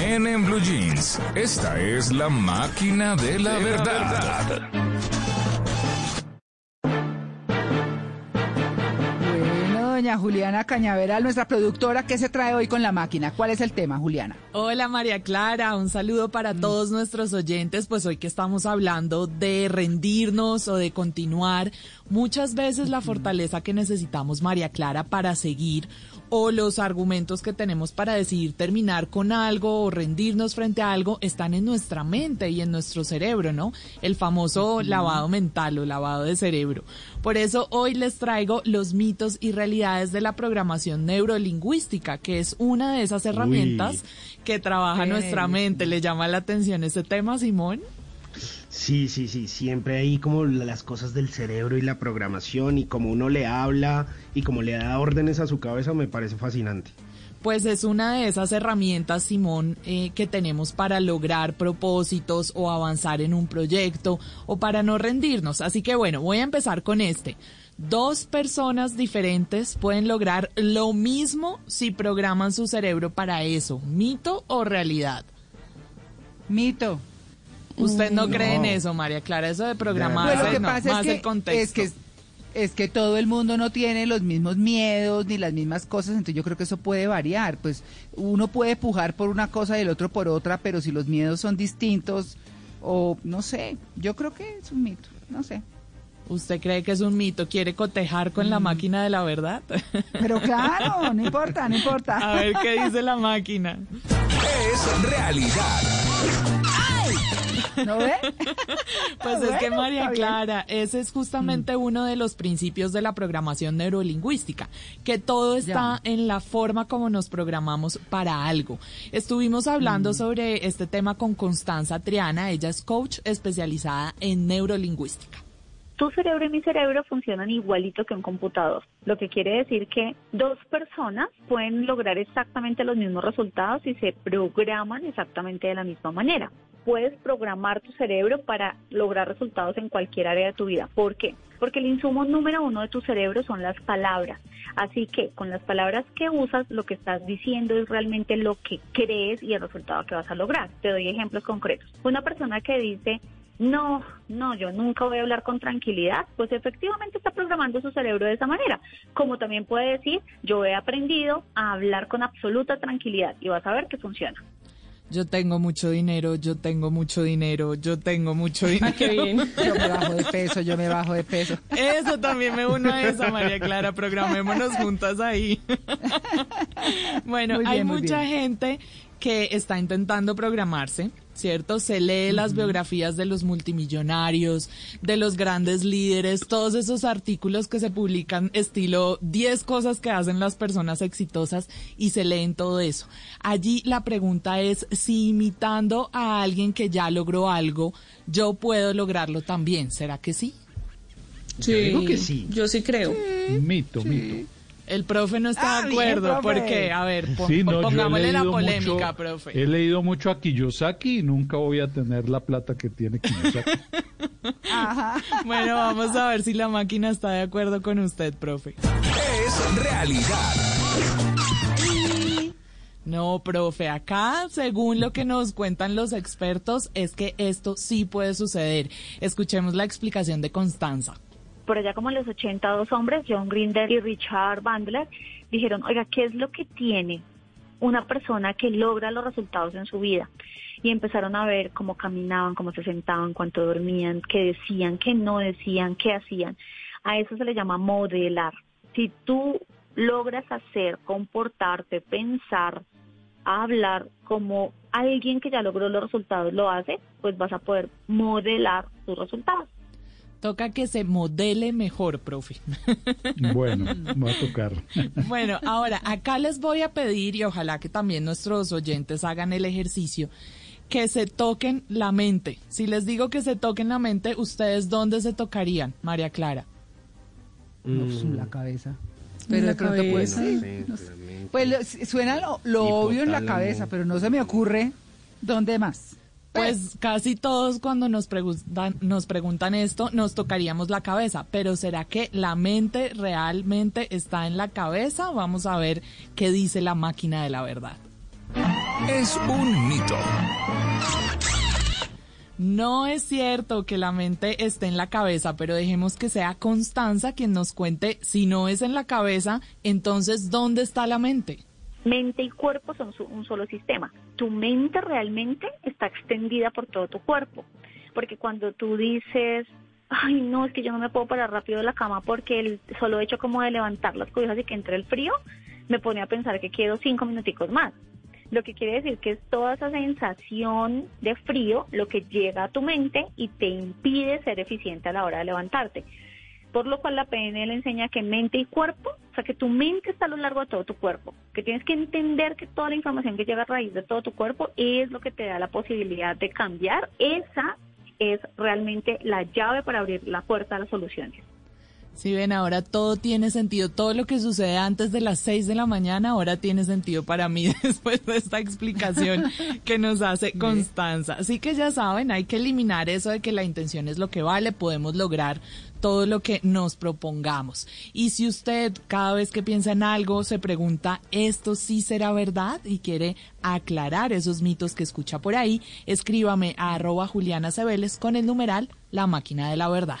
En, en Blue Jeans, esta es la máquina de la verdad. Bueno, doña Juliana Cañaveral, nuestra productora, ¿qué se trae hoy con la máquina? ¿Cuál es el tema, Juliana? Hola María Clara, un saludo para todos nuestros oyentes, pues hoy que estamos hablando de rendirnos o de continuar, muchas veces la fortaleza que necesitamos María Clara para seguir o los argumentos que tenemos para decidir terminar con algo o rendirnos frente a algo están en nuestra mente y en nuestro cerebro, ¿no? El famoso lavado mental o lavado de cerebro. Por eso hoy les traigo los mitos y realidades de la programación neurolingüística, que es una de esas herramientas que trabaja nuestra mente. ¿Le llama la atención este tema, Simón? Sí, sí, sí, siempre hay como las cosas del cerebro y la programación y como uno le habla y como le da órdenes a su cabeza me parece fascinante. Pues es una de esas herramientas, Simón, eh, que tenemos para lograr propósitos o avanzar en un proyecto o para no rendirnos. Así que bueno, voy a empezar con este. Dos personas diferentes pueden lograr lo mismo si programan su cerebro para eso. ¿Mito o realidad? Mito. ¿Usted no, cree en eso, María Clara? Eso de programar, Pues lo que no, pasa más es que, el contexto. es que es que todo el mundo no tiene los mismos miedos ni las mismas cosas, entonces yo creo que eso puede variar. Pues uno puede pujar por una cosa y el otro por otra, pero si los miedos son distintos o no sé, yo creo que es un mito, no sé. ¿Usted cree que es un mito? ¿Quiere cotejar con la máquina de la verdad? Pero claro, no importa, no importa. A ver qué dice la máquina. Es realidad. ¿No ve? Pues es que María. Clara, ese es justamente uno de los principios de la programación neurolingüística, que todo está en la forma como nos programamos para algo. Estuvimos hablando sobre este tema con Constanza Triana, ella es coach especializada en neurolingüística. Tu cerebro y mi cerebro funcionan igualito que un computador, lo que quiere decir que dos personas pueden lograr exactamente los mismos resultados y se programan exactamente de la misma manera. Puedes programar tu cerebro para lograr resultados en cualquier área de tu vida. ¿Por qué? Porque el insumo número uno de tu cerebro son las palabras. Así que con las palabras que usas, lo que estás diciendo es realmente lo que crees y el resultado que vas a lograr. Te doy ejemplos concretos. Una persona que dice, no, no, yo nunca voy a hablar con tranquilidad, pues efectivamente está programando su cerebro de esa manera. Como también puede decir, yo he aprendido a hablar con absoluta tranquilidad y vas a ver que funciona. Yo tengo mucho dinero, yo tengo mucho dinero, yo tengo mucho dinero. Yo me bajo de peso, yo me bajo de peso. Eso también me uno a esa, María Clara. Programémonos juntas ahí. bueno, bien, hay mucha bien. gente que está intentando programarse, ¿cierto? Se lee las biografías de los multimillonarios, de los grandes líderes, todos esos artículos que se publican estilo 10 cosas que hacen las personas exitosas y se leen todo eso. Allí la pregunta es si imitando a alguien que ya logró algo, yo puedo lograrlo también. ¿Será que sí? Yo digo que sí. Yo sí creo. Mito, mito. El profe no está Ah, de acuerdo. profe. ¿Por qué? A ver, po- Sí, no, yo he pongámosle la polémica, mucho- profe. He leído mucho a Kiyosaki y nunca voy a tener la plata que tiene Kiyosaki. Ajá. Bueno, vamos a ver si la máquina está de acuerdo con usted, profe. Es realidad. No, profe, acá, según lo que nos cuentan los expertos, es que esto sí puede suceder. Escuchemos la explicación de Constanza. Por allá como en los 80, dos hombres, John Grinder y Richard Bandler, dijeron, oiga, ¿qué es lo que tiene una persona que logra los resultados en su vida? Y empezaron a ver cómo caminaban, cómo se sentaban, cuánto dormían, qué decían, qué no decían, qué hacían. A eso se le llama modelar. Si tú logras hacer, comportarte, pensar, hablar como alguien que ya logró los resultados lo hace, pues vas a poder modelar tus resultados. Toca que se modele mejor, profe. Bueno, va a tocar. Bueno, ahora acá les voy a pedir, y ojalá que también nuestros oyentes hagan el ejercicio, que se toquen la mente. Si les digo que se toquen la mente, ¿ustedes dónde se tocarían, María Clara? No, en la cabeza. Pero la de pronto puede claramente. Pues suena lo, lo obvio en la cabeza, pero no se me ocurre dónde más. Pues casi todos cuando nos preguntan, nos preguntan esto, nos tocaríamos la cabeza, pero ¿será que la mente realmente está en la cabeza? Vamos a ver qué dice la máquina de la verdad. Es un mito. No es cierto que la mente esté en la cabeza, pero dejemos que sea Constanza quien nos cuente si no es en la cabeza, entonces ¿dónde está la mente? Mente y cuerpo son su- un solo sistema. Tu mente realmente está extendida por todo tu cuerpo. Porque cuando tú dices, ay, no, es que yo no me puedo parar rápido de la cama porque el solo hecho como de levantar las cobijas y que entre el frío, me pone a pensar que quiero cinco minuticos más. Lo que quiere decir que es toda esa sensación de frío lo que llega a tu mente y te impide ser eficiente a la hora de levantarte por lo cual la PNL enseña que mente y cuerpo, o sea, que tu mente está a lo largo de todo tu cuerpo, que tienes que entender que toda la información que llega a raíz de todo tu cuerpo es lo que te da la posibilidad de cambiar. Esa es realmente la llave para abrir la puerta a las soluciones. Si ven, ahora todo tiene sentido. Todo lo que sucede antes de las 6 de la mañana ahora tiene sentido para mí después de esta explicación que nos hace Constanza. Así que ya saben, hay que eliminar eso de que la intención es lo que vale. Podemos lograr todo lo que nos propongamos. Y si usted cada vez que piensa en algo se pregunta, ¿esto sí será verdad? Y quiere aclarar esos mitos que escucha por ahí, escríbame a arroba Juliana Cebeles con el numeral La Máquina de la Verdad.